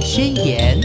宣言》。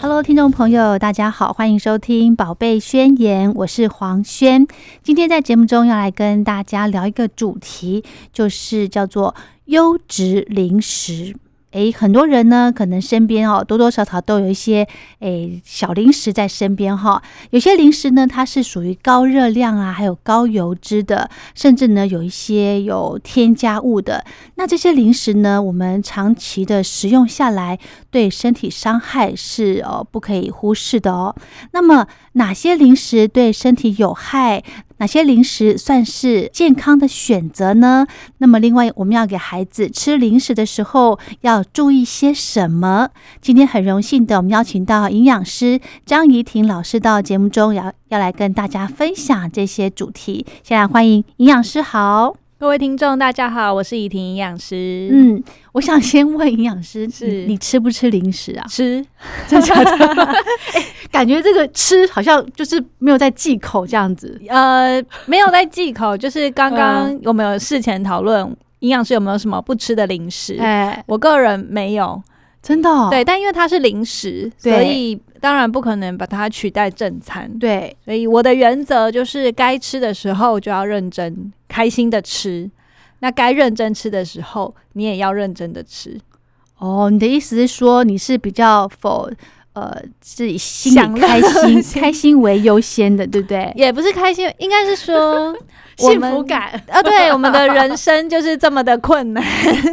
Hello，听众朋友，大家好，欢迎收听《宝贝宣言》，我是黄轩。今天在节目中要来跟大家聊一个主题，就是叫做优质零食。诶，很多人呢，可能身边哦，多多少少都有一些诶小零食在身边哈。有些零食呢，它是属于高热量啊，还有高油脂的，甚至呢有一些有添加物的。那这些零食呢，我们长期的食用下来，对身体伤害是哦不可以忽视的哦。那么哪些零食对身体有害？哪些零食算是健康的选择呢？那么，另外我们要给孩子吃零食的时候要注意些什么？今天很荣幸的，我们邀请到营养师张怡婷老师到节目中，要要来跟大家分享这些主题。先来欢迎营养师好。各位听众，大家好，我是怡婷营养师。嗯，我想先问营养师，是你吃不吃零食啊？吃，真的？哎，感觉这个吃好像就是没有在忌口这样子。呃，没有在忌口，就是刚刚我们有事前讨论，营养师有没有什么不吃的零食？哎，我个人没有。真的对，但因为它是零食，所以当然不可能把它取代正餐。对，所以我的原则就是该吃的时候就要认真、开心的吃，那该认真吃的时候，你也要认真的吃。哦，你的意思是说你是比较否呃自己心里开心、开心为优先的，对不对？也不是开心，应该是说。幸福感啊，对，我们的人生就是这么的困难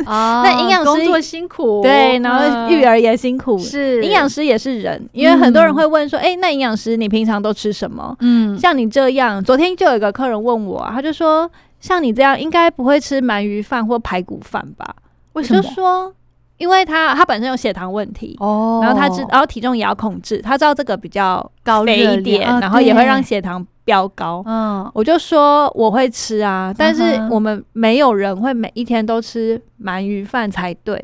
哦。那营养师工作辛苦，对，然后育儿也辛苦，是营养师也是人，因为很多人会问说，哎，那营养师你平常都吃什么？嗯，像你这样，昨天就有一个客人问我，他就说，像你这样应该不会吃鳗鱼饭或排骨饭吧？为什么？就说。因为他他本身有血糖问题，哦，然后他知，然后体重也要控制，他知道这个比较高肥一点，然后也会让血糖飙高。嗯，我就说我会吃啊，但是我们没有人会每一天都吃鳗鱼饭才对。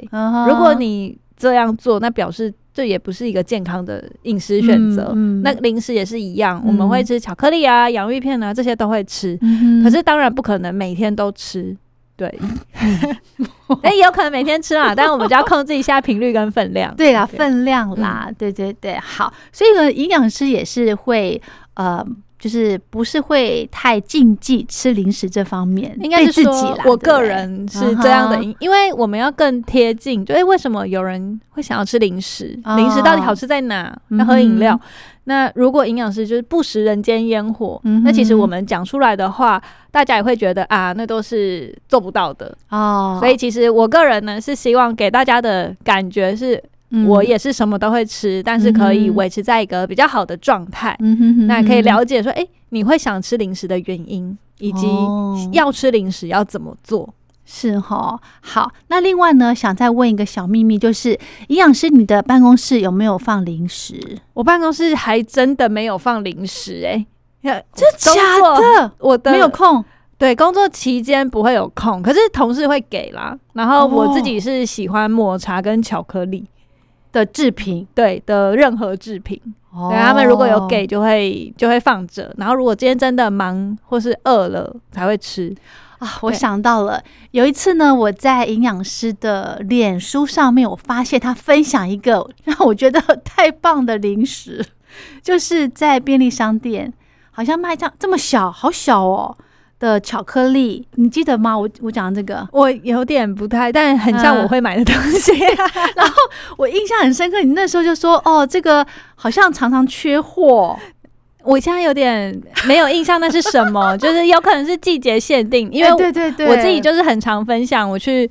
如果你这样做，那表示这也不是一个健康的饮食选择。那零食也是一样，我们会吃巧克力啊、洋芋片啊，这些都会吃。可是当然不可能每天都吃。对，哎，有可能每天吃啊，但是我们就要控制一下频率跟分量。对啦，分量啦，对对对，好。所以呢，营养师也是会呃。就是不是会太禁忌吃零食这方面，应该是说，我个人是这样的，因为我们要更贴近。就为什么有人会想要吃零食？零食到底好吃在哪？要喝饮料？那如果营养师就是不食人间烟火，那其实我们讲出来的话，大家也会觉得啊，那都是做不到的哦。所以其实我个人呢，是希望给大家的感觉是。我也是什么都会吃，但是可以维持在一个比较好的状态。那可以了解说，哎，你会想吃零食的原因，以及要吃零食要怎么做？是哈。好，那另外呢，想再问一个小秘密，就是营养师，你的办公室有没有放零食？我办公室还真的没有放零食，哎，这假的？我的没有空。对，工作期间不会有空，可是同事会给啦。然后我自己是喜欢抹茶跟巧克力。的制品，对的任何制品，对他们如果有给，就会就会放着。然后如果今天真的忙或是饿了，才会吃啊。我想到了，有一次呢，我在营养师的脸书上面，我发现他分享一个让我觉得太棒的零食，就是在便利商店，好像卖这样这么小，好小哦。的巧克力，你记得吗？我我讲这个，我有点不太，但很像我会买的东西。然后我印象很深刻，你那时候就说：“哦，这个好像常常缺货。”我现在有点没有印象那是什么，就是有可能是季节限定，因为对对对，我自己就是很常分享我去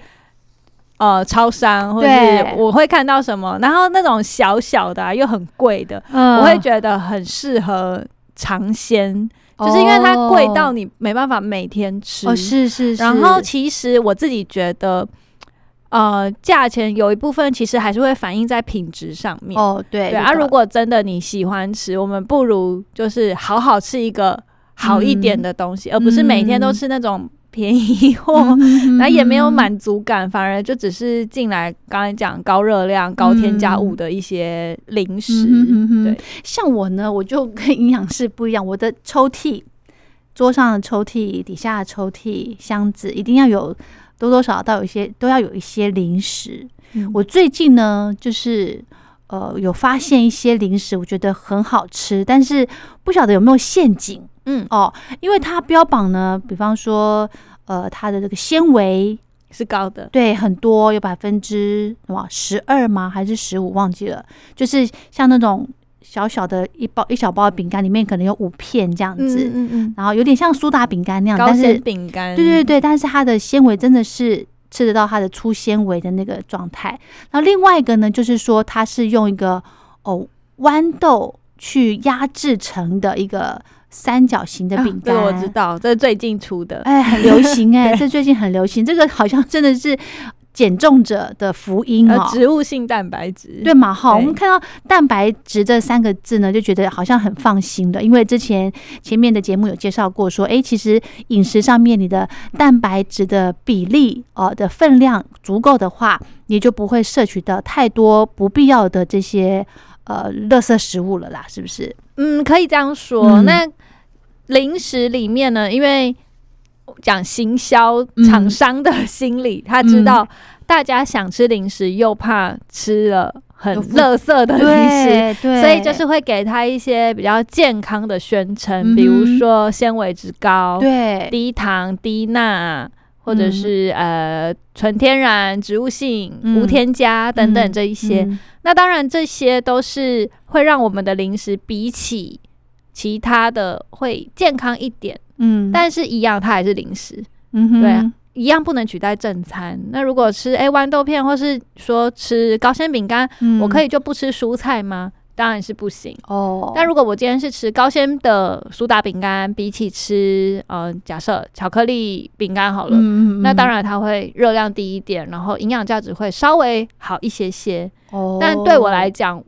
呃超商，或者是我会看到什么，然后那种小小的又很贵的，我会觉得很适合尝鲜。就是因为它贵到你没办法每天吃，哦是是是。然后其实我自己觉得，呃，价钱有一部分其实还是会反映在品质上面。哦，对对啊，如果真的你喜欢吃，我们不如就是好好吃一个好一点的东西，而不是每天都吃那种。便宜货，那也没有满足感，反而就只是进来刚才讲高热量、高添加物的一些零食。对，像我呢，我就跟营养师不一样，我的抽屉、桌上的抽屉、底下的抽屉、箱子一定要有多多少少都有一些都要有一些零食。嗯我最近呢，就是呃有发现一些零食，我觉得很好吃，但是不晓得有没有陷阱。嗯。哦，因为它标榜呢，比方说呃它的这个纤维是高的，对很多有百分之什么十二吗？还是十五？忘记了，就是像那种小小的一包一小包的饼干，里面可能有五片这样子，嗯嗯然后有点像苏打饼干那样，高但是纤饼干，对对对，但是它的纤维真的是吃得到它的粗纤维的那个状态。然后另外一个呢，就是说它是用一个哦豌豆去压制成的一个三角形的啊饼干，这个我知道，这是最近出的，哎，很流行哎、对 这最近很流行，这个好像真的是减重者的福音呃哦。植物性蛋白质，对嘛？哈，对我们看到蛋白质这三个字呢，就觉得好像很放心的，因为之前前面的节目有介绍过，说，哎，其实饮食上面你的蛋白质的比例哦的分量足够的话，你就不会摄取到太多不必要的这些呃垃圾食物了啦，是不是？嗯，可以这样说。嗯那零食里面呢，因为讲行销嗯厂商的心理，他知道大家想吃零食，又怕吃了很垃圾的零食。所以就是会给他一些比较健康的宣称，嗯比如说纤维质高、对，低糖、低钠，或者嗯。是、呃纯天然、植物性、嗯。无添加等等嗯这一些。嗯。那当然，这些都是会让我们的零食比起其他的会健康一点，嗯，但是一样它还是零食，嗯哼对啊一样不能取代正餐。那如果吃诶豌豆片，或是说吃高纤饼干，嗯我可以就不吃蔬菜吗？当然是不行。哦，但如果我今天是吃高纤的苏打饼干，比起吃呃假设巧克力饼干好了，嗯那当然，然它会热量低一点，然后营养价值会稍微好一些些。哦但对我来讲，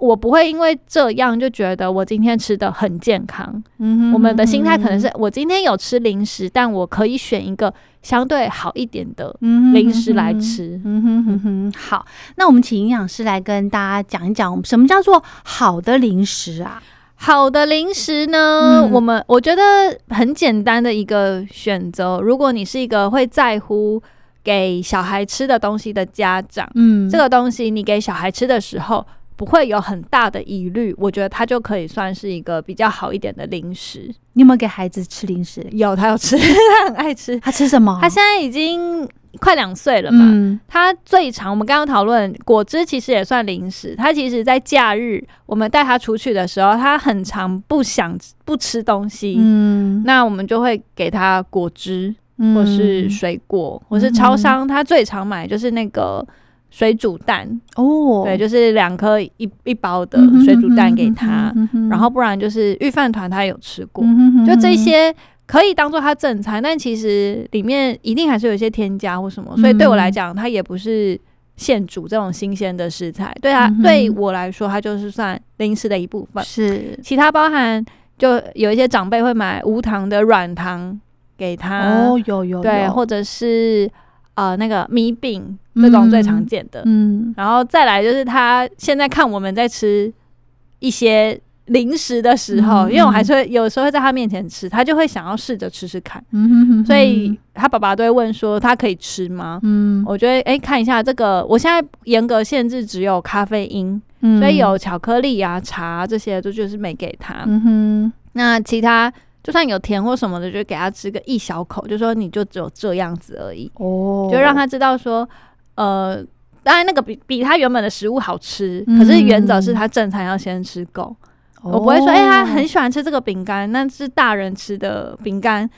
我不会因为这样就觉得我今天吃的很健康。嗯哼我们的心态可能是嗯我今天有吃零食，但我可以选一个相对好一点的零食来。吃。嗯哼哼哼，好，那我们请营养师来跟大家讲一讲，什么叫做好的零食啊？好的零食呢，嗯我们我觉得很简单的一个选择。如果你是一个会在乎给小孩吃的东西的家长，嗯这个东西你给小孩吃的时候。不会有很大的疑虑，我觉得它就可以算是一个比较好一点的零食。你有没有给孩子吃零食？有，他有吃，他很爱吃。他吃什么？他现在已经快两岁了嘛。嗯他最常，我们刚刚讨论果汁其实也算零食。他其实，在假日我们带他出去的时候，他很常不想不吃东西，嗯，那我们就会给他果汁，嗯或是水果，或是超商他最常买就是那个水煮蛋，哦，对，就是两颗一一包的水煮蛋给他，，然后不然就是御饭团他有吃过，就这些可以当做他正餐，但其实里面一定还是有一些添加或什么，所以对我来讲，它也不是现煮这种新鲜的食材，对他、嗯对我来说，它就是算零食的一部分。是。其他包含就有一些长辈会买无糖的软糖给他，哦，有有对，或者是呃那个米饼这种最常见的，嗯。然后再来就是他现在看我们在吃一些零食的时候，嗯因为我还是会有时候会在他面前吃，他就会想要试着吃吃看，嗯哼哼所以他爸爸都会问说他可以吃吗？嗯。我觉得哎、诶看一下这个，我现在严格限制只有咖啡因，嗯。所以有巧克力啊、茶啊这些，都就是没给他。嗯哼。那其他就算有甜或什么的，就给他吃个一小口，就说你就只有这样子而已。哦，就让他知道说，呃，当然那个比比他原本的食物好吃，嗯可是原则是他正餐要先吃够。我不会说，哎、他很喜欢吃这个饼干，那是大人吃的饼干，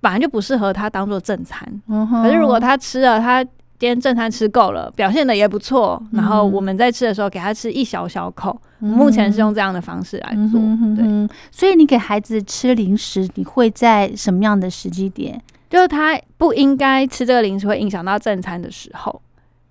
本来就不适合他当做正餐。嗯，可是如果他吃了，他今天正餐吃够了，表现的也不错，嗯然后我们在吃的时候给他吃一小小口，我目前是用这样的方式来做。对，哼所以你给孩子吃零食，你会在什么样的时机点？就是他不应该吃这个零食，会影响到正餐的时候。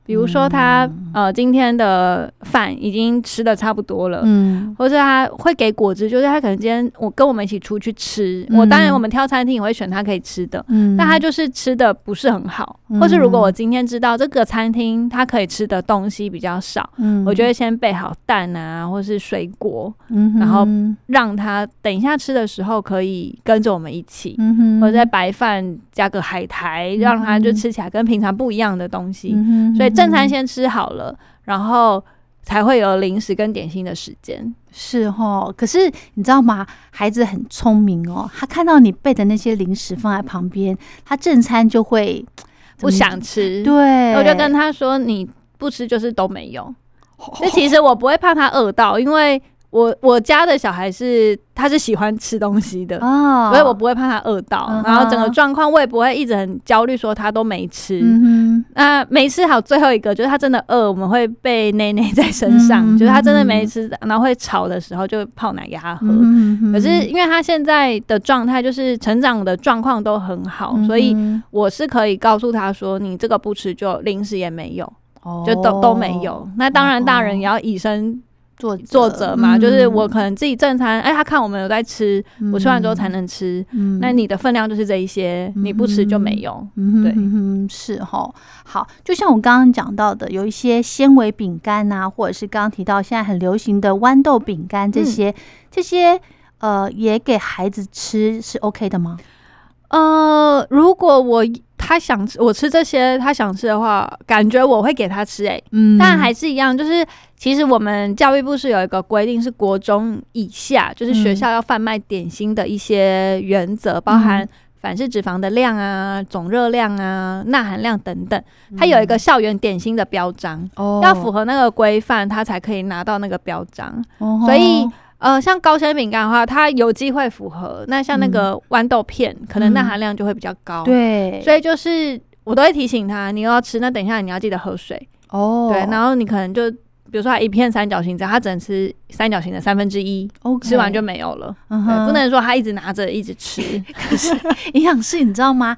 比如说他呃今天的饭已经吃的差不多了，嗯。或者他会给果汁，就是他可能今天我跟我们一起出去吃，我当然我们挑餐厅也会选他可以吃的，嗯，但他就是吃的不是很好，嗯或是如果我今天知道这个餐厅他可以吃的东西比较少，嗯。我就会先备好蛋啊，或是水果，嗯然后让他等一下吃的时候可以跟着我们一起，嗯哼。或者在白饭加个海苔，让他就吃起来跟平常不一样的东西。嗯所以正餐先吃好了，然后才会有零食跟点心的时间。是哦，可是你知道吗？孩子很聪明哦，他看到你备的那些零食放在旁边，他正餐就会不想吃，对，我就跟他说：“你不吃就是都没用。那其实我不会怕他饿到，因为我我家的小孩是他是喜欢吃东西的，哦，所以我不会怕他饿到。嗯然后整个状况我也不会一直很焦虑，说他都没吃。嗯那没吃好，最后一个就是他真的饿，我们会被内内在身上，嗯就是他真的没吃，然后会吵的时候就泡奶给他喝。嗯可是因为他现在的状态就是成长的状况都很好，嗯所以我是可以告诉他说，你这个不吃就零食也没有，就都都没有。那当然大人也要以身作作者嘛，嗯就是我可能自己正餐，哎，他看我们有在吃，我吃完之后才能吃。嗯那你的分量就是这一些，你不吃就没有。对嗯是哈，好，就像我刚刚讲到的，有一些纤维饼干呐，或者是刚刚提到现在很流行的豌豆饼干，这些、这些呃，也给孩子吃是 OK 的吗？呃，如果我他想吃，我吃这些他想吃的话，感觉我会给他吃、欸。嗯。但还是一样，就是其实我们教育部是有一个规定，是国中以下，就是学校要贩卖点心的一些原则，包含反式脂肪的量啊、总热量啊、钠含量等等，它有一个校园点心的标章，哦。要符合那个规范，它才可以拿到那个标章。哦。所以呃，像高纤饼干的话，它有机会符合。那像那个豌豆片，可能钠含量就会比较高。，对，所以就是我都会提醒他，你又要吃，那等一下你要记得喝水。哦，对，然后你可能就比如说他一片三角形，只要他只能吃三角形的三分之一，OK 吃完就没有了。不能说他一直拿着一直吃。可是营养师，你知道吗？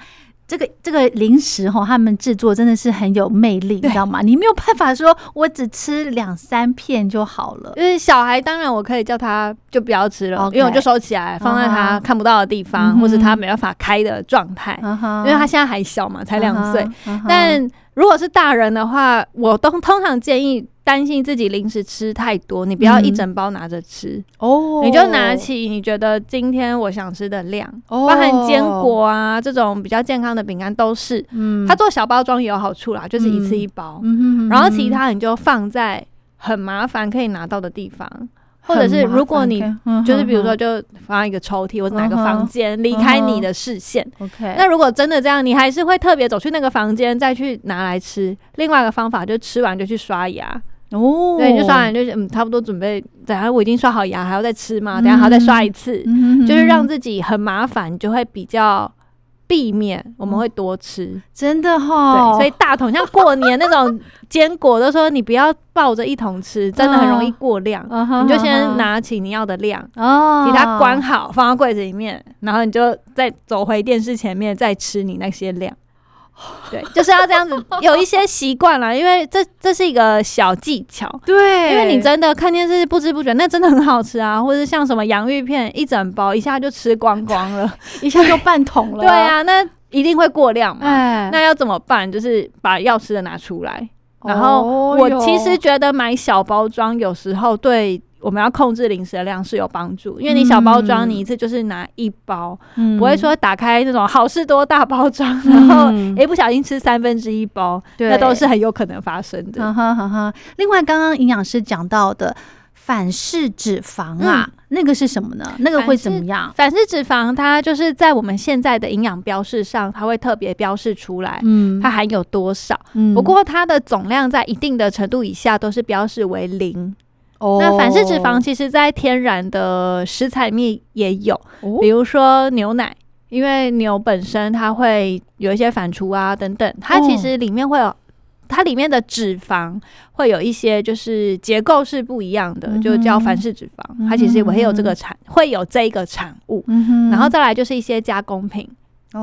这个这个零食哈，他们制作真的是很有魅力，你知道吗？你没有办法说我只吃两三片就好了。因为小孩，当然我可以叫他就不要吃了因为我就收起来，放在他看不到的地方，或是他没办法开的状态。因为他现在还小嘛，才两岁。，但如果是大人的话，我都通常建议担心自己零食吃太多，你不要一嗯整包拿着吃，哦，你就拿起你觉得今天我想吃的量，哦，包含坚果啊这种比较健康的饼干都是。嗯，它做小包装也有好处啦，就是一次一包，然后其他你就放在很麻烦可以拿到的地方，或者是如果你就是比如说就放一个抽屉或者哪个房间，离开你的视线。OK，那如果真的这样，你还是会特别走去那个房间再去拿来吃。另外一个方法就吃完就去刷牙，哦，对，你就刷完就是嗯，差不多准备，等下我已经刷好牙，还要再吃吗？等下还要再刷一次，嗯，就是让自己很麻烦，就会比较避免我们会多吃。真的对，哈，所以大桶像过年那种坚果，都说你不要抱着一桶吃，真的很容易过量。以你就先拿起你要的量，哦，给它关好，放到柜子里面，然后你就再走回电视前面，再吃你那些量。对，就是要这样子，有一些习惯了，因为这这是一个小技巧。对，因为你真的看电视不知不觉，那真的很好吃啊，或者是像什么洋芋片，一整包一下就吃光光了。一下就半桶了，对，啊，那一定会过量嘛。哎，那要怎么办？就是把要吃的拿出来。然后我其实觉得买小包装有时候对我们要控制零食的量是有帮助，因为你小包装嗯你一次就是拿一包，嗯不会说打开那种好事多大包装，然后嗯诶不小心吃三分之一包，那都是很有可能发生的。哈哈哈哈。另外，刚刚营养师讲到的反式脂肪啊，那个是什么呢？那个会怎么样？反式脂肪它就是在我们现在的营养标示上，它会特别标示出来。嗯它含有多少？嗯不过它的总量在一定的程度以下都是标示为零。哦那反式脂肪其实在天然的食材里面也有，哦比如说牛奶，因为牛本身它会有一些反刍啊等等，它其实里面会有。它里面的脂肪会有一些就是结构是不一样的，嗯就叫反式脂肪。它其实也会有这个产，会有这个产物。然后再来就是一些加工品，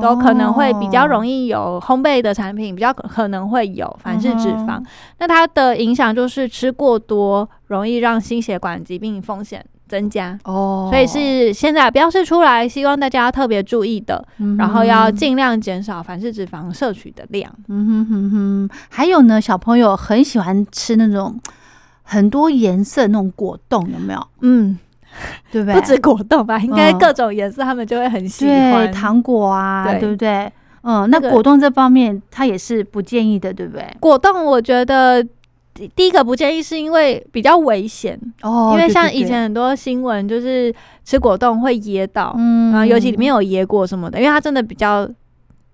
都可能会比较容易有烘焙的产品，比较可能会有反式脂肪。那它的影响就是吃过多，容易让心血管疾病风险增加哦。所以是现在标示出来，希望大家要特别注意的，然后要尽量减少反式脂肪摄取的量。嗯哼哼哼。还有呢，小朋友很喜欢吃那种很多颜色那种果冻，有没有？嗯。对不对？不止果冻吧，应该各种颜色他们就会很喜欢。糖果啊，对不对？嗯，那果冻这方面他也是不建议的，对不对？果冻我觉得第一个不建议是因为比较危险哦，因为像以前很多新闻就是吃果冻会噎到，嗯，尤其里面有椰果什么的，因为它真的比较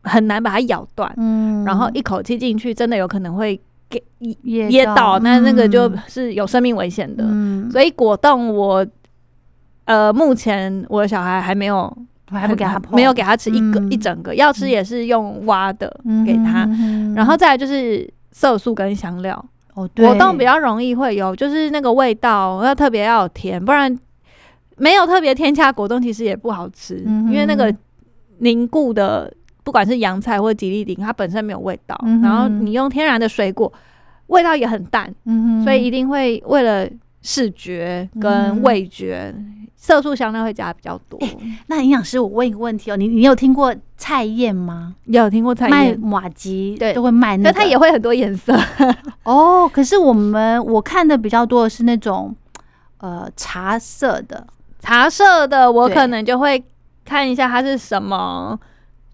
很难把它咬断，嗯，然后一口气进去真的有可能会给噎噎到，那那个就是有生命危险的，所以果冻我。呃，目前我的小孩还没有，还不给他，没有给他吃一个一整个，要吃也是用挖的给他。然后再来就是色素跟香料，哦，果冻比较容易会有，就是那个味道要特别要有甜，不然没有特别添加果冻其实也不好吃，因为那个凝固的不管是洋菜或吉利丁，它本身没有味道，然后你用天然的水果，味道也很淡，所以一定会为了视觉跟味觉。色素香料会加的比较多。那营养师，我问一个问题哦，你你有听过菜燕吗？有听过菜燕卖马吉，对，都会卖那个，它也会很多颜色。哦，可是我们我看的比较多的是那种呃茶色的，茶色的我可能就会看一下它是什么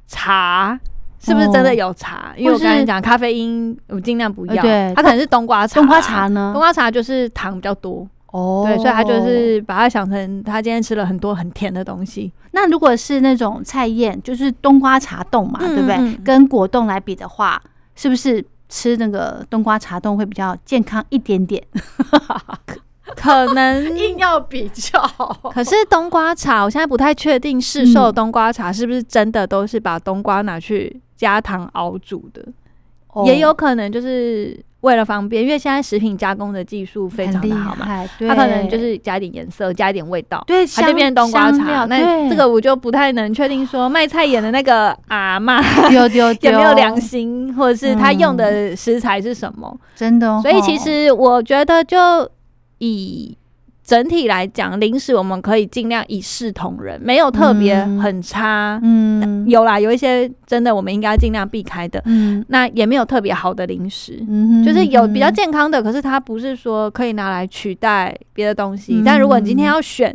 茶，是不是真的有茶？因为我跟你讲咖啡因，我尽量不要。对，它可能是冬瓜茶。冬瓜茶呢？冬瓜茶就是糖比较多。哦，对，所以他就是把它想成他今天吃了很多很甜的东西。那如果是那种菜宴，就是冬瓜茶冻嘛，对不对？跟果冻来比的话，是不是吃那个冬瓜茶冻会比较健康一点点？可能 硬要比较。可是冬瓜茶，我现在不太确定市售的冬瓜茶是不是真的都是把冬瓜拿去加糖熬煮的，也有可能就是。为了方便，因为现在食品加工的技术非常的好嘛，它可能就是加一点颜色，加一点味道，对，它就变冬瓜茶。那这个我就不太能确定说卖菜演的那个阿妈 有没有良心，或者是他用的食材是什么？真的，所以其实我觉得就以。整体来讲，零食我们可以尽量一视同仁，没有特别很差。嗯，有啦，有一些真的我们应该尽量避开的。嗯，那也没有特别好的零食，嗯，就是有比较健康的，可是它不是说可以拿来取代别的东西。但如果你今天要选。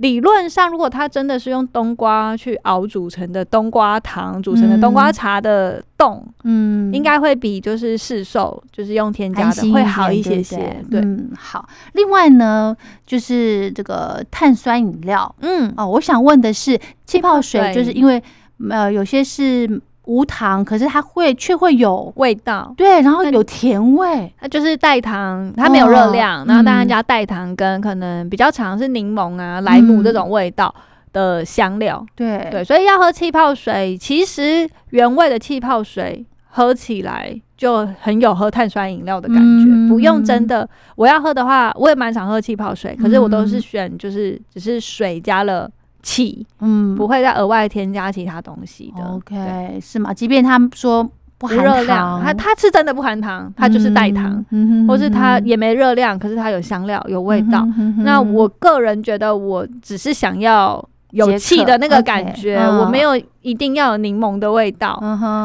理论上，如果它真的是用冬瓜去熬煮成的冬瓜糖煮成的冬瓜茶的冻，嗯，应该会比就是市售就是用添加的会好一些些。对，好。另外呢，就是这个碳酸饮料，嗯，哦，我想问的是，气泡水就是因为呃有些是。无糖，可是它会却会有味道，对，然后有甜味，它就是代糖，它没有热量，然后大家加代糖跟可能比较常是柠檬啊、莱姆这种味道的香料，对。对，所以要喝气泡水，其实原味的气泡水喝起来就很有喝碳酸饮料的感觉，不用真的我要喝的话，我也蛮常喝气泡水，可是我都是选就是只是水加了。气，嗯，不会再额外添加其他东西的。OK，是吗？即便他们说不含热量，它它是真的不含糖，它就是代糖，或是它也没热量，可是它有香料、有味道。那我个人觉得，我只是想要有气的那个感觉，我没有一定要有柠檬的味道。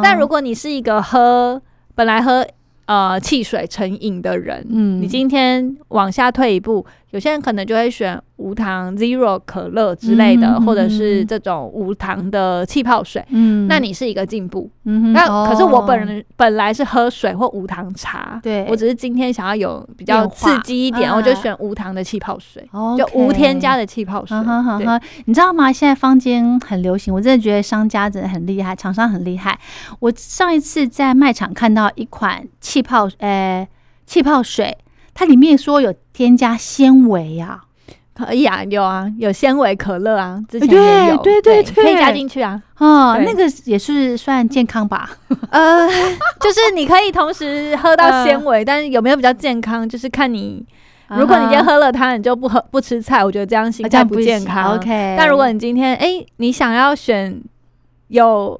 但如果你是一个喝本来喝呃汽水成瘾的人，嗯，你今天往下退一步，有些人可能就会选。无糖 zero 可乐之类的，或者是这种无糖的气泡水，嗯，那你是一个进步。嗯，那可是我本人本来是喝水或无糖茶，对我只是今天想要有比较刺激一点，我就选无糖的气泡水，就无添加的气泡水。对，你知道吗？现在坊间很流行，我真的觉得商家真的很厉害，厂商很厉害。我上一次在卖场看到一款气泡，呃，气泡水，它里面说有添加纤维啊。可以啊，有啊，有纤维可乐啊，之前也有，对对对，可以加进去啊。哦，那个也是算健康吧？呃，就是你可以同时喝到纤维，但是有没有比较健康，就是看你。如果你今天喝了它，你就不喝不吃菜，我觉得这样心态不健康。OK，但如果你今天哎，你想要选有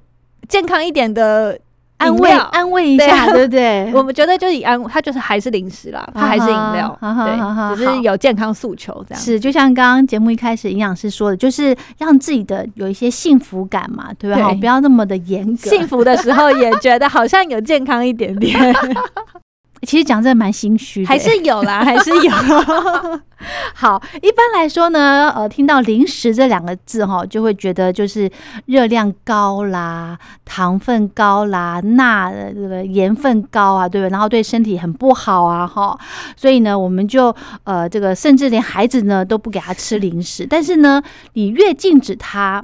健康一点的安慰安慰一下，对不对？我们觉得就以安，它就是还是零食啦，它还是饮料，对，只是有健康诉求这样。是，就像刚刚节目一开始营养师说的，就是让自己的有一些幸福感嘛，对不对？不要那么的严格，幸福的时候也觉得好像有健康一点点。其实讲这蛮心虚的，还是有啦，还是有。好，一般来说呢，呃，听到零食这两个字哈，就会觉得就是热量高啦、糖分高啦、钠的这个盐分高啊，对不对？然后对身体很不好啊，哈。所以呢，我们就呃，这个甚至连孩子呢都不给他吃零食。但是呢，你越禁止他。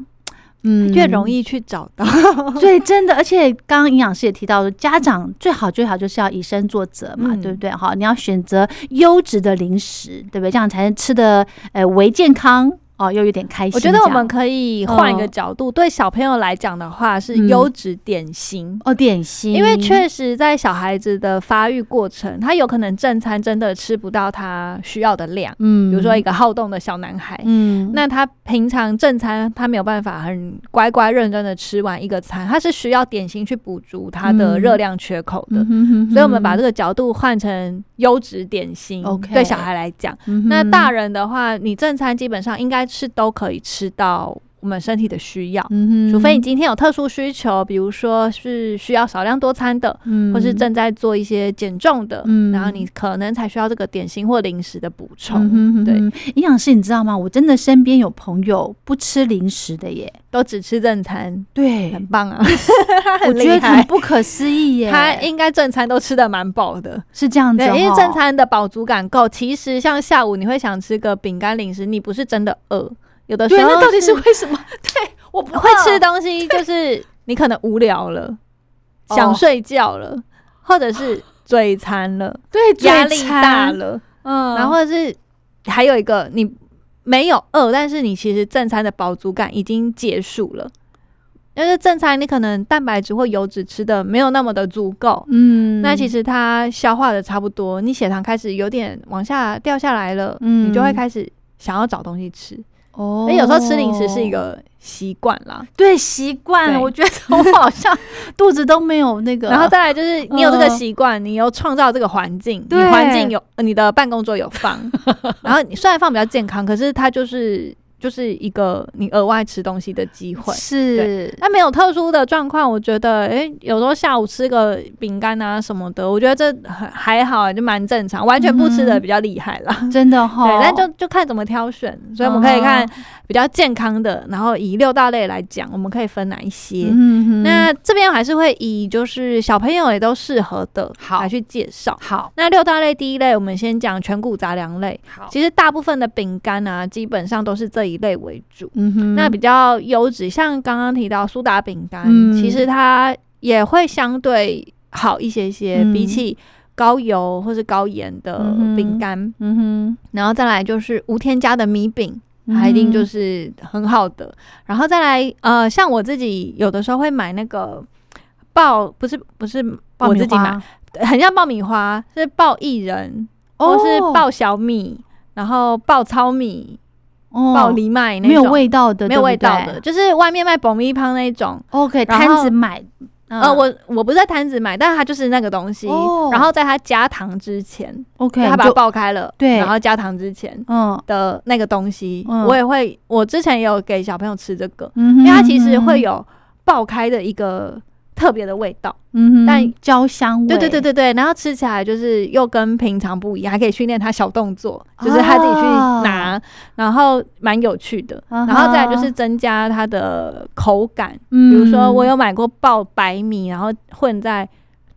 嗯，越容易去找到，对，真的，而且刚刚营养师也提到说，家长最好最好就是要以身作则嘛，对不对？哈，你要选择优质的零食，对不对？这样才能吃的呃为健康。哦，又有点开心。我觉得我们可以换一个角度，对小朋友来讲的话，是优质点心哦，点心。因为确实在小孩子的发育过程，他有可能正餐真的吃不到他需要的量。嗯，比如说一个好动的小男孩，嗯，那他平常正餐他没有办法很乖乖认真的吃完一个餐，他是需要点心去补足他的热量缺口的。嗯所以，我们把这个角度换成优质点心。对小孩来讲，那大人的话，你正餐基本上应该。是都可以吃到。我们身体的需要，除非你今天有特殊需求，比如说是需要少量多餐的，或是正在做一些减重的，然后你可能才需要这个点心或零食的补充。对，营养师，你知道吗？我真的身边有朋友不吃零食的耶，都只吃正餐。对，很棒啊，我觉得很不可思议耶。他应该正餐都吃的蛮饱的，是这样子，因为正餐的饱足感够。其实像下午你会想吃个饼干零食，你不是真的饿。有的时候，那到底是为什么？对我不会吃东西，就是你可能无聊了，想睡觉了，或者是嘴馋了，对，压力大了，嗯，然后是还有一个，你没有饿，但是你其实正餐的饱足感已经结束了，就是正餐你可能蛋白质或油脂吃的没有那么的足够，嗯，那其实它消化的差不多，你血糖开始有点往下掉下来了，嗯，你就会开始想要找东西吃。哦，有时候吃零食是一个习惯啦，对，习惯。我觉得我好像 肚子都没有那个。然后再来就是你有这个习惯，你又创造这个环境，你环境有你的办公桌有放，然后你虽然放比较健康，可是它就是。就是一个你额外吃东西的机会，是。那没有特殊的状况，我觉得，哎，有时候下午吃个饼干啊什么的，我觉得这还好，就蛮正常。完全不吃的比较厉害了，真的哈。对，但就就看怎么挑选。所以我们可以看比较健康的，然后以六大类来讲，我们可以分哪一些？嗯那这边还是会以就是小朋友也都适合的好来去介绍。好，那六大类第一类，我们先讲全谷杂粮类。好，其实大部分的饼干啊，基本上都是这。一类为主，嗯哼，那比较优质，像刚刚提到苏打饼干，其实它也会相对好一些些，比起高油或是高盐的饼干，嗯哼，然后再来就是无添加的米饼，它一定就是很好的，然后再来，呃，像我自己有的时候会买那个爆，不是不是我自己买，很像爆米花，是爆薏仁或是爆小米，然后爆糙米。爆藜麦那种。没有味道的，没有味道的，就是外面卖爆米花那种。OK，摊子买，呃，我我不在摊子买，但是它就是那个东西。然后在它加糖之前，OK，它把它爆开了，对，然后加糖之前，嗯。的那个东西，我也会，我之前也有给小朋友吃这个，因为它其实会有爆开的一个。特别的味道，嗯，但焦香味，对对对对对，然后吃起来就是又跟平常不一样，还可以训练他小动作，就是他自己去拿，然后蛮有趣的，然后再来就是增加它的口感，比如说我有买过爆白米，然后混在。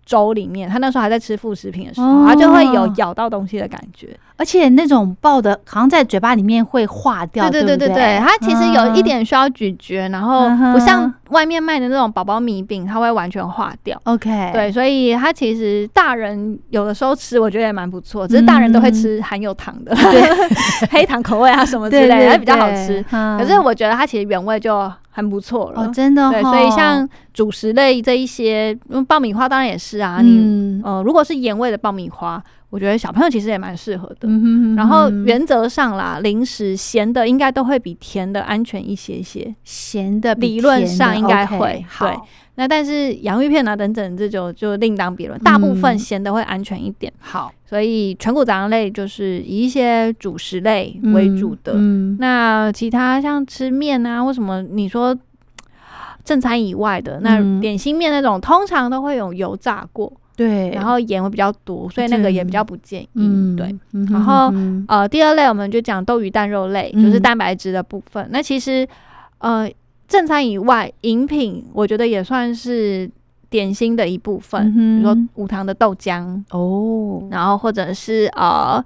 粥里面，他那时候还在吃副食品的时候，他就会有咬到东西的感觉，而且那种爆的，好像在嘴巴里面会化掉。对对对对对，它其实有一点需要咀嚼，然后不像外面卖的那种宝宝米饼，它会完全化掉。OK，对，所以它其实大人有的时候吃，我觉得也蛮不错，只是大人都会吃含有糖的，黑糖口味啊什么之类的，比较好吃。可是我觉得它其实原味就。很不错了，真的。对，所以像主食类这一些，爆米花当然也是啊。你呃，如果是盐味的爆米花，我觉得小朋友其实也蛮适合的。然后原则上啦，零食咸的应该都会比甜的安全一些些。咸的理论上应该会。对，那但是洋芋片啊等等，这就就另当别论。大部分咸的会安全一点。好，所以全谷杂粮类就是以一些主食类为主的。嗯，那其他像吃面啊或什么，你说正餐以外的，那嗯点心面那种，通常都会有油炸过，对，然后盐会比较多，所以那个也比较不建议。嗯，对。嗯，然后嗯呃，第二类我们就讲豆鱼蛋肉类，嗯就是蛋白质的部分。那其实呃，正餐以外，饮品我觉得也算是点心的一部分，嗯比如说无糖的豆浆，哦，然后或者是呃。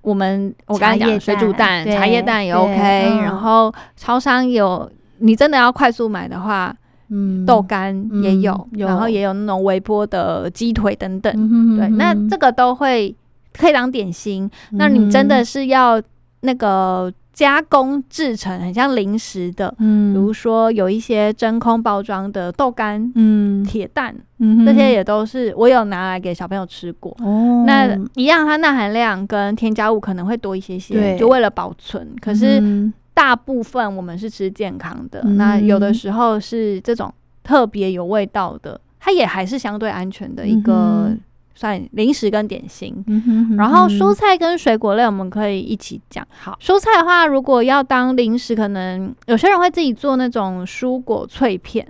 我们我刚才讲水煮蛋、茶叶蛋也 OK，嗯然后超商有，你真的要快速买的话，嗯豆干也有，嗯有然后也有那种微波的鸡腿等等。嗯哼对，那这个都会可以当点心。那你真的是要那个加工制成，很像零食的，嗯。比如说有一些真空包装的豆干、嗯。铁蛋，嗯这些也都是我有拿来给小朋友吃过。哦，那一样，它钠含量跟添加物可能会多一些些，对。就为了保存。可是嗯大部分我们是吃健康的，嗯那有的时候是这种特别有味道的，它也还是相对安全的一个算零食跟点心。嗯哼然后嗯蔬菜跟水果类我们可以一起讲。好，蔬菜的话，如果要当零食，可能有些人会自己做那种蔬果脆片，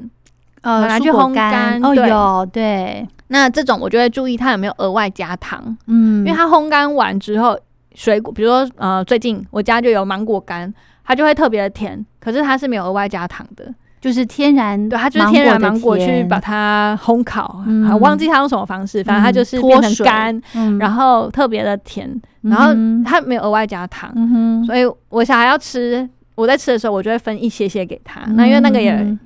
呃拿去烘干哦有对，那这种我就会注意它有没有额外加糖，嗯，因为它烘干完之后，水果比如说呃，最近我家就有芒果干，它就会特别的甜，可是它是没有额外加糖的，就是天然，对，它就是天然芒果去把它烘烤，忘记它用什么方式，反正它就是变成脱水。干，嗯。然后特别的甜，然后它没有额外加糖，嗯，所以我小孩要吃，我在吃的时候，我就会分一些些给他。那因为那个也嗯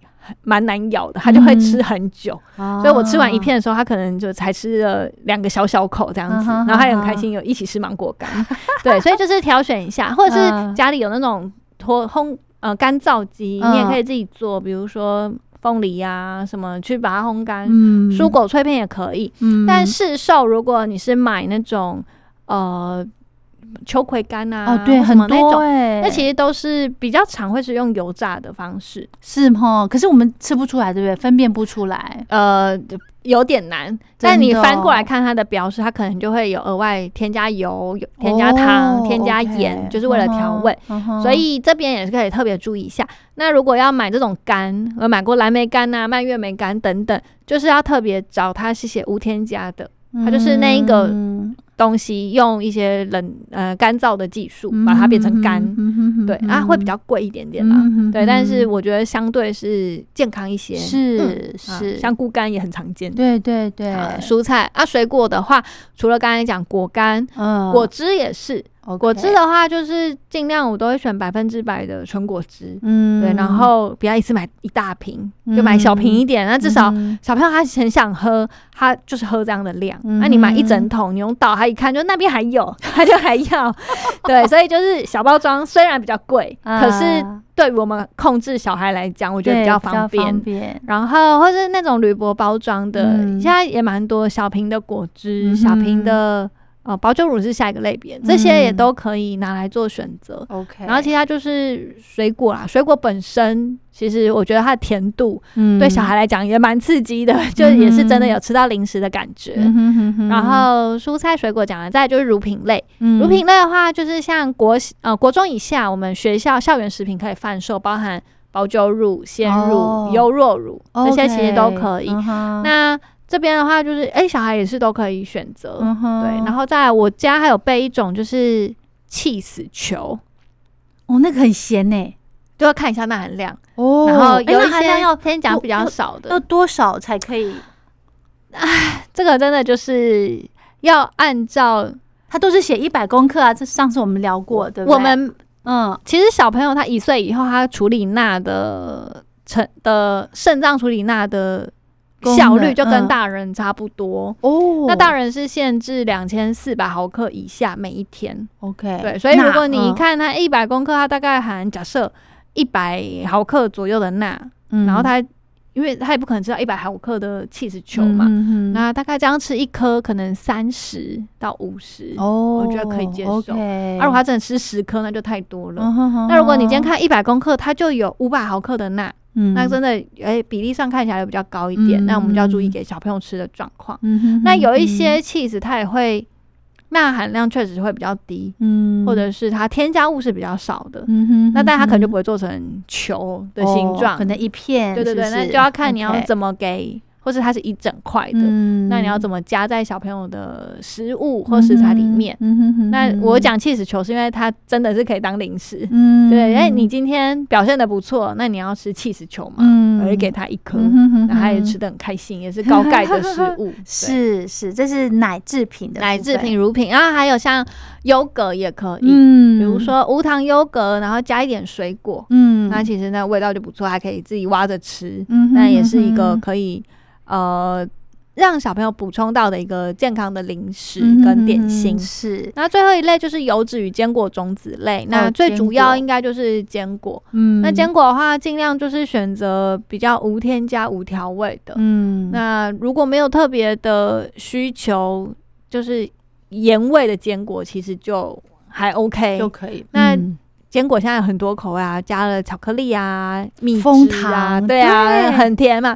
蛮难咬的，他就会吃很久，所所以我吃完一片的时候，他可能就才吃了两个小小口这样子，嗯然后他也很开心，有一起吃芒果干。对，所以就是挑选一下，或者是嗯。家里有那种脱烘呃干燥机，嗯你也可以自己做，比如说凤梨呀、什么去把它烘干，嗯蔬，果脆片也可以。嗯但市售如果你是买那种呃秋葵干啊，哦对，很。多哎，那其实都是比较常会是用油炸的方式，是吗，可是我们吃不出来，对不对？分辨不出来，呃，有点难。但你翻过来看它的标示，它可能就会有额外添加油、有添加糖、哦添加盐，就是为了调味。所以这边也是可以特别注意一下。那如果要买这种干，我买过蓝莓干啊、蔓越莓干等等，就是要特别找它是写无添加的它就是那一个嗯东西，用一些冷呃干燥的技术把它变成干。嗯对啊，会比较贵一点点啦。对，但是我觉得相对是健康一些。是是，香菇干也很常见。对对对，啊蔬菜啊，水果的话，除了刚才讲果干，嗯果汁也是。果汁的话，就是尽量我都会选百分之百的纯果汁。嗯对，然后不要一次买一大瓶，就买小瓶一点。那至少嗯小朋友他很想喝，他就是喝这样的量。嗯那你买一整桶，你用倒，他一看就那边还有，他就还要。对，所以就是小包装虽然比较贵，可是啊对于我们控制小孩来讲，我觉得比较方方便。然后或是那种铝箔包装的，嗯现在也蛮多小瓶的果汁、嗯小瓶的呃保酒乳是下一个类别，这些也都可以拿来做选择。OK，然后其他就是水果啦，水果本身其实我觉得它的甜度嗯对小孩来讲也蛮刺激的，就也是真的有吃到零食的感觉。然后蔬菜水果讲了，再就是乳品类。嗯乳品类的话，就是像国呃国中以下，我们学校校园食品可以贩售，包含保酒乳、鲜乳、哦优酪乳这些，其实都可以。那那这边的话，就是哎、小孩也是都可以选择。嗯对，然后再来我家还有备一种就是气死球，哦，那个很咸呢。都要看一下钠含量。哦然后有一些要先讲比较少的要，多少才可以？哎这个真的就是要按照他都是写一百公克啊，这上次我们聊过，对不对？我们嗯其实小朋友他一岁以后，他处理钠的成的肾脏处理钠的功效率就跟嗯。大人差不多。哦。那大人是限制两千四百毫克以下每一天，OK 对，所以如果你看它一百公克，它大概含假设一百毫克左右的钠，嗯。然后它因为它也不可能吃到一百毫克的气死球嘛，嗯那大概这样吃一颗可能三十到五十、哦，我觉得可以接受。而如果他真的吃十颗，那就太多了。嗯哼哼那如果你今天看一百公克，它就有五百毫克的钠，嗯，那真的哎比例上看起来比较高一点，那我们就要注意给小朋友吃的状况。嗯那有一些 cheese 它也会钠含量确实会比较低，嗯，或者是它添加物是比较少的，嗯哼，那但它可能就不会做成球的形状，可能一片，对对对，那就要看你要怎么给。或是它是一整块的，那你要怎么加在小朋友的食物或食材里面？那我讲 cheese 球是因为它真的是可以当零食，对。哎，你今天表现的不错，那你要吃 cheese 球嘛？我就给他一颗，那他也吃的很开心，也是高钙的食物。是是，这是奶制品的奶制品乳品然后，还有像优格也可以，嗯，比如说无糖优格，然后加一点水果，嗯，那其实那味道就不错，还可以自己挖着吃，嗯，那也是一个可以。呃，让小朋友补充到的一个健康的零食跟点心是。那最后一类就是油脂与坚果种子类，那最主要应该就是坚果。嗯，那坚果的话，尽量就是选择比较无添加、无调味的。嗯，那如果没有特别的需求，就是盐味的坚果，其实就还 OK 就可以。那坚果现在有很多口味啊，加了巧克力啊、蜜汁啊，对啊，很甜嘛。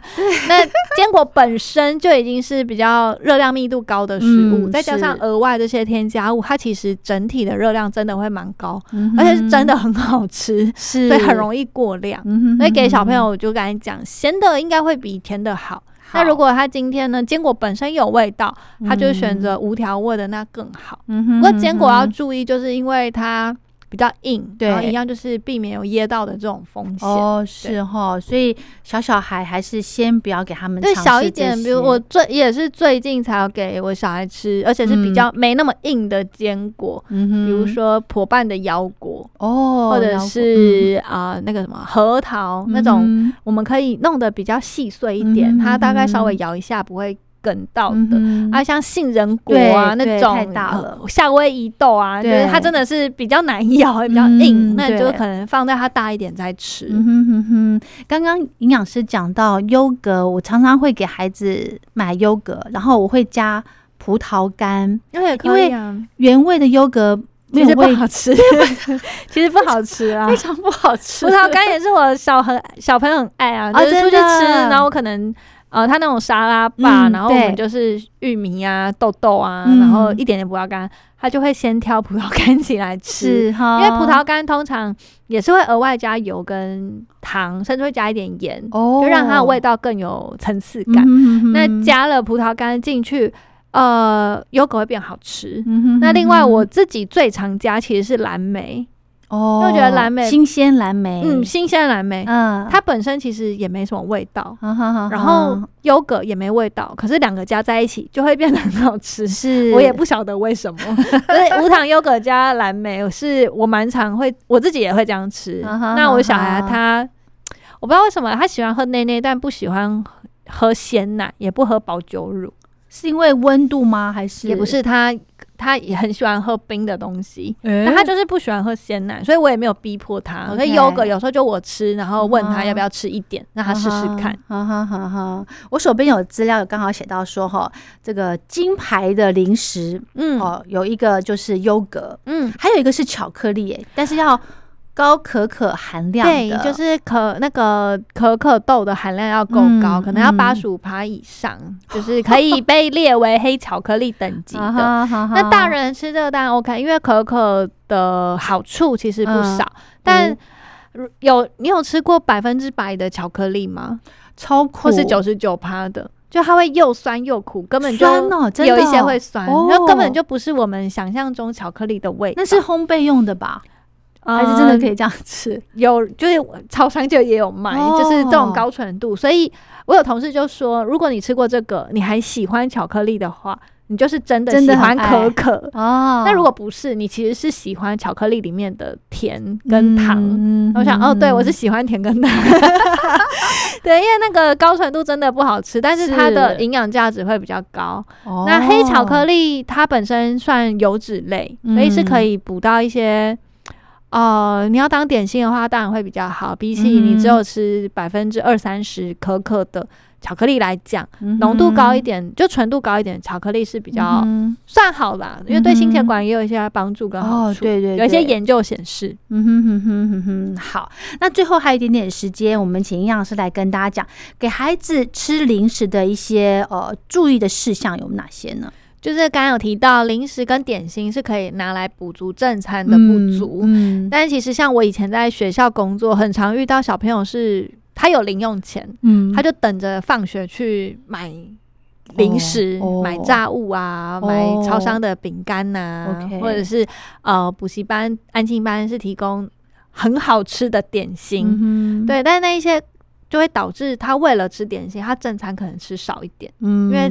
那坚果本身就已经是比较热量密度高的食物，再加上额外这些添加物，它其实整体的热量真的会蛮高，而且是真的很好吃，所以很容易过量。所以给小朋友，我就刚才讲，咸的应该会比甜的好。那如果他今天呢，坚果本身有味道，他就选择无调味的，那更好。不过坚果要注意，就是因为它。比较硬，对，一样就是避免有噎到的这种风险。哦，是哈，所以小小孩还是先不要给他们。对，小一点，比如我最也是最近才要给我小孩吃，而且是比较没那么硬的坚果，比如说破半的腰果哦，或者是啊那个什么核桃那种，我们可以弄得比较细碎一点，它大概稍微摇一下不会。梗到的。啊，像杏仁果啊那种，太大了。夏威夷豆啊，就是它真的是比较难咬，也比较硬，那就可能放在它大一点再吃。刚刚营养师讲到优格，我常常会给孩子买优格，然后我会加葡萄干，因为因为原味的优格其实不好吃，其实不好吃啊，非常不好吃。葡萄干也是我小很小朋友很爱啊，就是出去吃，然后我可能。呃，他那种沙拉吧，然后我们就是玉米啊、豆豆啊，然后一点点葡萄干，他就会先挑葡萄干起来吃，因为葡萄干通常也是会额外加油跟糖，甚至会加一点盐，就让它的味道更有层次感。那加了葡萄干进去，呃，优格会变好吃。那另外我自己最常加其实是蓝莓。哦，因为觉得蓝莓新鲜蓝莓，嗯，新鲜蓝莓，嗯，它本身其实也没什么味道，然后优格也没味道，可是两个加在一起就会变得很好吃。是。我也不晓得为什么，所以无糖优格加蓝莓，是我蛮常会，我自己也会这样吃。那我小孩他，我不知道为什么他喜欢喝奶奶，但不喜欢喝鲜奶，也不喝保酒乳，是因为温度吗？还是也不是他。他也很喜欢喝冰的东西，但他就是不喜欢喝鲜奶，所以我也没有逼迫他。所以优格有时候就我吃，然后问他要不要吃一点，让他试试看。哈哈哈哈我手边有资料，刚好写到说哈，这个金牌的零食，嗯，哦，有一个就是优格，嗯，还有一个是巧克力，哎，但是要。高可可含量对，就是可那个可可豆的含量要够高，可能要八十五趴以上，就是可以被列为黑巧克力等级的。那大人吃这个当然 OK，因为可可的好处其实不少。但有你有吃过百分之百的巧克力吗？超苦，或是九十九趴的，就它会又酸又苦，根本就有一些会酸，那根本就不是我们想象中巧克力的味道。那是烘焙用的吧？还是真的可以这样吃？有，就是超商就也有卖，就是这种高纯度。所以我有同事就说，如果你吃过这个，你还喜欢巧克力的话，你就是真的喜欢可可哦。那如果不是，你其实是喜欢巧克力里面的甜跟糖。我想，哦，对我是喜欢甜跟糖。对，因为那个高纯度真的不好吃，但是它的营养价值会比较高。那黑巧克力它本身算油脂类，所以是可以补到一些。哦，你要当点心的话，当然会比较好。比起你只有吃百分之二三十可可的巧克力来讲，浓度高一点，就纯度高一点，巧克力是比较算好啦，因为对心血管也有一些帮助跟好处。对对，有一些研究显示。嗯哼哼哼哼哼。好，那最后还有一点点时间，我们请营养师来跟大家讲，给孩子吃零食的一些呃注意的事项有哪些呢？就是刚刚有提到，零食跟点心是可以拿来补足正餐的不足。嗯，但其实像我以前在学校工作，很常遇到小朋友是。他有零用钱，嗯，他就等着放学去买零食、买炸物啊，买超商的饼干呐，或者是呃补习班、安静班是提供很好吃的点心，对，但是那一些就会导致他为了吃点心，他正餐可能吃少一点，嗯，因为。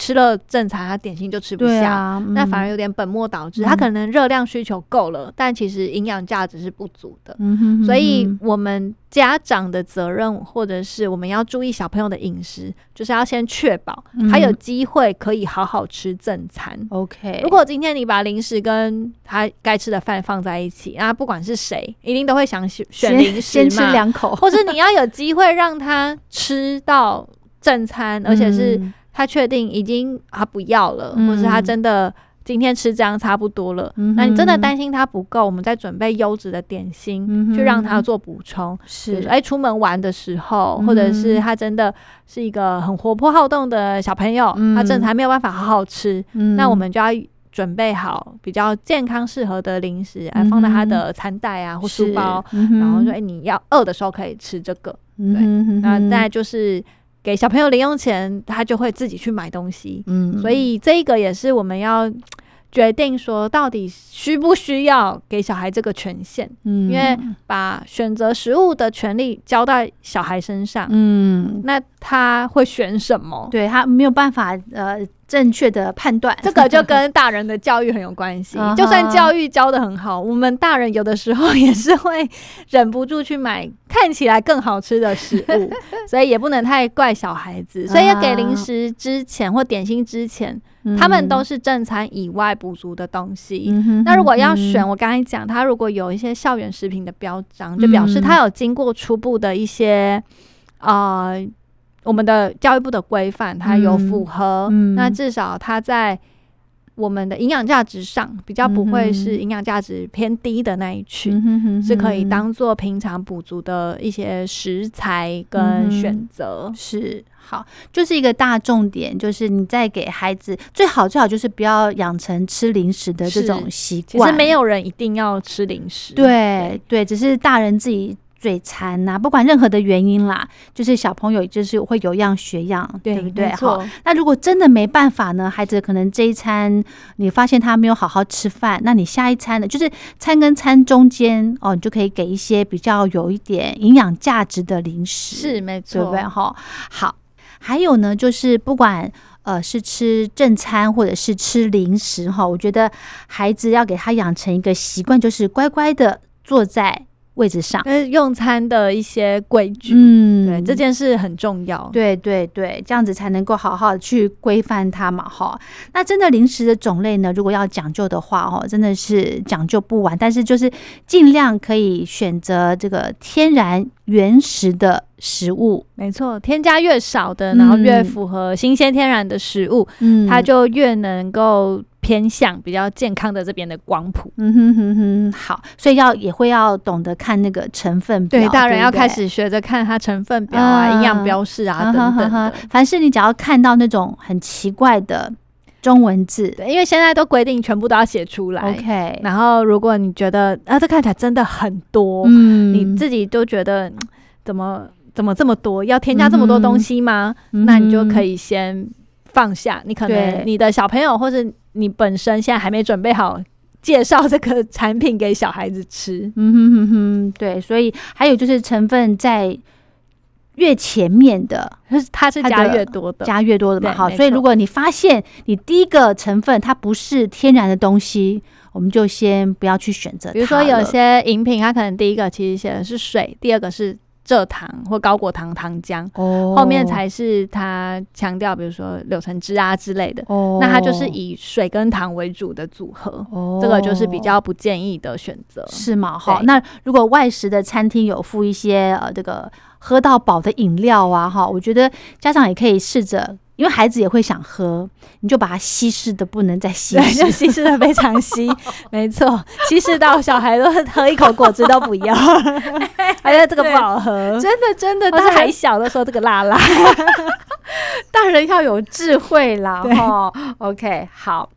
吃了正餐，他点心就吃不下，那反而有点本末倒置。他可能热量需求够了，但其实营养价值是不足的。嗯哼所以，我们家长的责任，或者是我们要注意小朋友的饮食，就是要先确保他有机会可以好好吃正餐。OK，如果今天你把零食跟他该吃的饭放在一起，那不管是谁，一定都会想选选零食先吃两口，或者你要有机会让他吃到正餐，而且是。他确定已经他不要了，或是他真的今天吃这样差不多了。那你真的担心他不够，我们再准备优质的点心，去让他做补充。是，哎，出门玩的时候，或者是他真的是一个很活泼好动的小朋友，他正才没有办法好好吃，那我们就要准备好比较健康适合的零食，来放在他的餐袋啊或书包，然后说，哎，你要饿的时候可以吃这个。对，那再就是。给小朋友零用钱，他就会自己去买东西。嗯，所以这个也是我们要决定说，到底需不需要给小孩这个权限。嗯，因为把选择食物的权利交在小孩身上，嗯，那他会选什么？对他没有办法呃。正确的判断，这个就跟大人的教育很有关系。就算教育教的很好，我们大人有的时候也是会忍不住去买看起来更好吃的食物，所以也不能太怪小孩子。所以要给零食之前或点心之前，他们都是正餐以外补足的东西。那如果要选，我刚才讲，他如果有一些校园食品的标章，就表示他有经过初步的一些呃。我们的教育部的规范，它有符合，那至少它在我们的营养价值上比较不会是营养价值偏低的那一群，是可以当做平常补足的一些食材跟选择。是好，就是一个大重点，就是你在给孩子最好最好就是不要养成吃零食的这种习惯。其实没有人一定要吃零食，对对，只是大人自己。嘴馋呐，不管任何的原因啦，就是小朋友就是会有样学样，对不对？好，那如果真的没办法呢，孩子可能这一餐你发现他没有好好吃饭，那你下一餐呢，就是餐跟餐中间哦，你就可以给一些比较有一点营养价值的零食，是没错，对不对？哈，好，还有呢，就是不管呃是吃正餐或者是吃零食哈，我觉得孩子要给他养成一个习惯，就是乖乖的坐在。位置上，跟，用餐的一些规矩，嗯，对，这件事很重要，对对对，这样子才能够好好去规范它嘛，哈。那真的零食的种类呢，如果要讲究的话，哦，真的是讲究不完，但是就是尽量可以选择这个天然原始的食物，没错，添加越少的，然后越符合新鲜天然的食物，嗯，它就越能够。偏向比较健康的这边的光谱，嗯哼哼哼，好，所以要也会要懂得看那个成分表，对，大人要开始学着看它成分表啊、营养标示啊等等。凡是你只要看到那种很奇怪的中文字，因为现在都规定全部都要写出来。OK，然后如果你觉得啊，这看起来真的很多，嗯，你自己都觉得怎么怎么这么多，要添加这么多东西吗？那你就可以先放下，你可能你的小朋友或者。你本身现在还没准备好介绍这个产品给小孩子吃，嗯哼哼哼，对，所以还有就是成分在越前面的，它是加越多的，加越多的嘛，好，所以如果你发现你第一个成分它不是天然的东西，我们就先不要去选择。比如说有些饮品，它可能第一个其实写的是水，第二个是。蔗糖或高果糖糖浆，哦后面才是它强调，比如说柳橙汁啊之类的。哦那它就是以水跟糖为主的组合，哦这个就是比较不建议的选择。是吗？好，那如果外食的餐厅有附一些呃这个喝到饱的饮料啊，哈，我觉得家长也可以试着，因为孩子也会想喝，你就把它稀释的不能再稀对，释就。稀释的非常稀，没错，稀释到小孩都喝一口果汁都不要，还觉得这个不好喝。真的真的，但是还小的时候，这个辣辣。大人要有智慧啦，对哈。OK，好。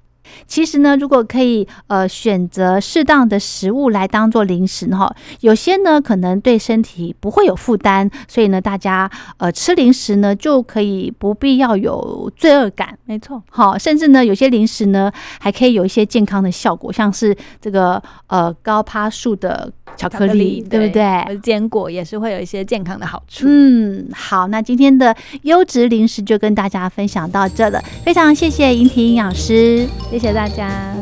其实呢，如果可以呃选择适当的食物来当做零食呢哈，有些呢可能对身体不会有负担，所以呢大家呃吃零食呢就可以不必要有罪恶感。没错，好，甚至呢，有些零食呢还可以有一些健康的效果，像是这个呃高趴树的巧克力，对不对？坚果也是会有一些健康的好处。嗯，好，那今天的优质零食就跟大家分享到这了，非常谢谢莹婷营养师。谢谢谢大家。